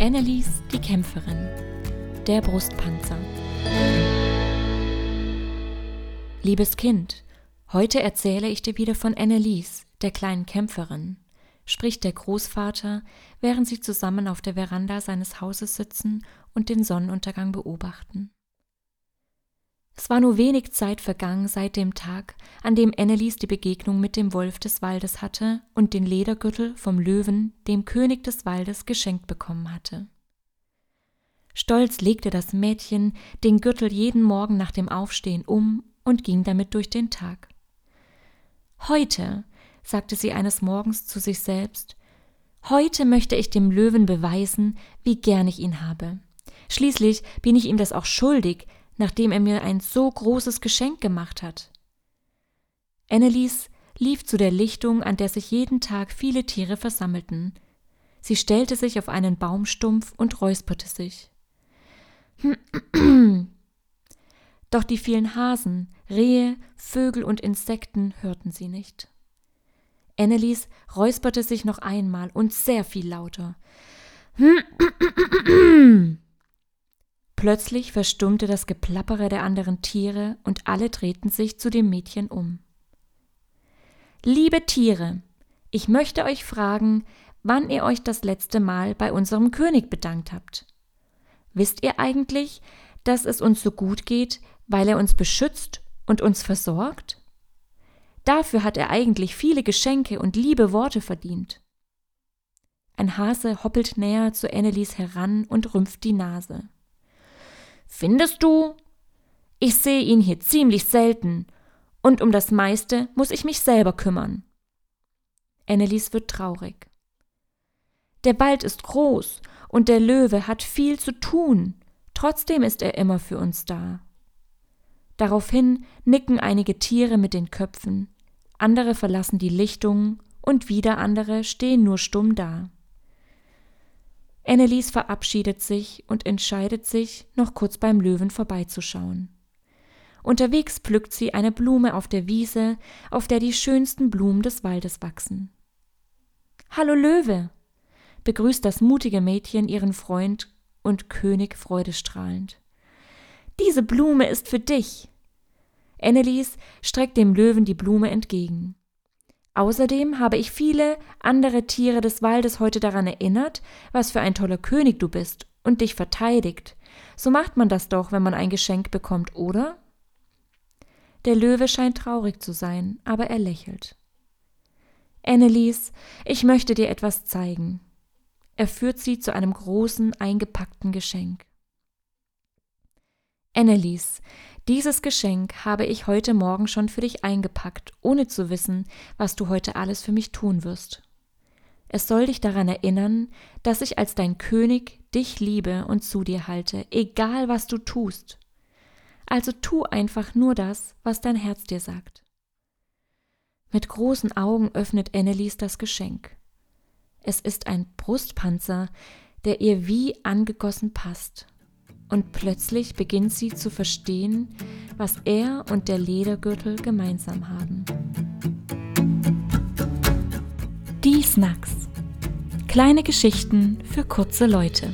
Annelies, die Kämpferin. Der Brustpanzer. Liebes Kind, heute erzähle ich dir wieder von Annelies, der kleinen Kämpferin, spricht der Großvater, während sie zusammen auf der Veranda seines Hauses sitzen und den Sonnenuntergang beobachten. Es war nur wenig Zeit vergangen seit dem Tag, an dem Annelies die Begegnung mit dem Wolf des Waldes hatte und den Ledergürtel vom Löwen, dem König des Waldes, geschenkt bekommen hatte. Stolz legte das Mädchen den Gürtel jeden Morgen nach dem Aufstehen um und ging damit durch den Tag. Heute, sagte sie eines Morgens zu sich selbst, heute möchte ich dem Löwen beweisen, wie gern ich ihn habe. Schließlich bin ich ihm das auch schuldig, nachdem er mir ein so großes Geschenk gemacht hat. Annelies lief zu der Lichtung, an der sich jeden Tag viele Tiere versammelten. Sie stellte sich auf einen Baumstumpf und räusperte sich. Doch die vielen Hasen, Rehe, Vögel und Insekten hörten sie nicht. Annelies räusperte sich noch einmal und sehr viel lauter. Plötzlich verstummte das Geplappere der anderen Tiere und alle drehten sich zu dem Mädchen um. Liebe Tiere, ich möchte euch fragen, wann ihr euch das letzte Mal bei unserem König bedankt habt. Wisst ihr eigentlich, dass es uns so gut geht, weil er uns beschützt und uns versorgt? Dafür hat er eigentlich viele Geschenke und liebe Worte verdient. Ein Hase hoppelt näher zu Annelies heran und rümpft die Nase. Findest du? Ich sehe ihn hier ziemlich selten, und um das meiste muss ich mich selber kümmern. Annelies wird traurig. Der Wald ist groß und der Löwe hat viel zu tun, trotzdem ist er immer für uns da. Daraufhin nicken einige Tiere mit den Köpfen, andere verlassen die Lichtung und wieder andere stehen nur stumm da. Annelies verabschiedet sich und entscheidet sich, noch kurz beim Löwen vorbeizuschauen. Unterwegs pflückt sie eine Blume auf der Wiese, auf der die schönsten Blumen des Waldes wachsen. Hallo Löwe, begrüßt das mutige Mädchen ihren Freund und König freudestrahlend. Diese Blume ist für dich. Annelies streckt dem Löwen die Blume entgegen. Außerdem habe ich viele andere Tiere des Waldes heute daran erinnert, was für ein toller König du bist und dich verteidigt. So macht man das doch, wenn man ein Geschenk bekommt, oder? Der Löwe scheint traurig zu sein, aber er lächelt. Annelies, ich möchte dir etwas zeigen. Er führt sie zu einem großen, eingepackten Geschenk. Annelies, dieses Geschenk habe ich heute Morgen schon für dich eingepackt, ohne zu wissen, was du heute alles für mich tun wirst. Es soll dich daran erinnern, dass ich als dein König dich liebe und zu dir halte, egal was du tust. Also tu einfach nur das, was dein Herz dir sagt. Mit großen Augen öffnet Annelies das Geschenk. Es ist ein Brustpanzer, der ihr wie angegossen passt und plötzlich beginnt sie zu verstehen, was er und der Ledergürtel gemeinsam haben. Die Snacks. Kleine Geschichten für kurze Leute.